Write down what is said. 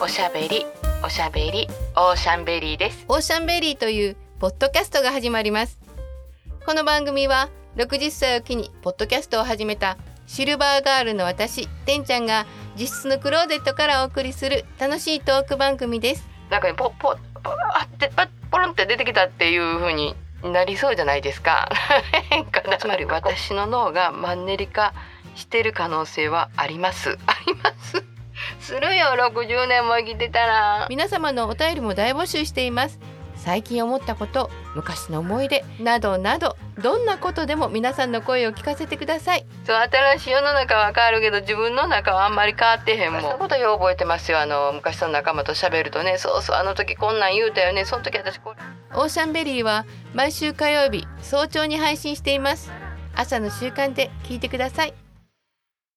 おしゃべりおしゃべりオーシャンベリーです。オーシャンベリーというポッドキャストが始まります。この番組は60歳を機にポッドキャストを始めたシルバーガールの私てんちゃんが自室のクローゼットからお送りする楽しいトーク番組です。なんかねポポポあってパッポロンって出てきたっていう風になりそうじゃないですか。つまり私の脳がマンネリ化してる可能性はあります。ありますするよ60年も生きてたら。皆様のお便りも大募集しています。最近思ったこと昔の思い出などなどどんなことでも皆さんの声を聞かせてください。そう新しい世の中は変わるけど自分の中はあんまり変わってへんもん。そのことよう覚えてますよ。あの昔の仲間と喋るとね。そうそうあの時こんなん言うたよね。その時私これオーシャンベリーは毎週火曜日早朝に配信しています。朝の習慣で聞いてください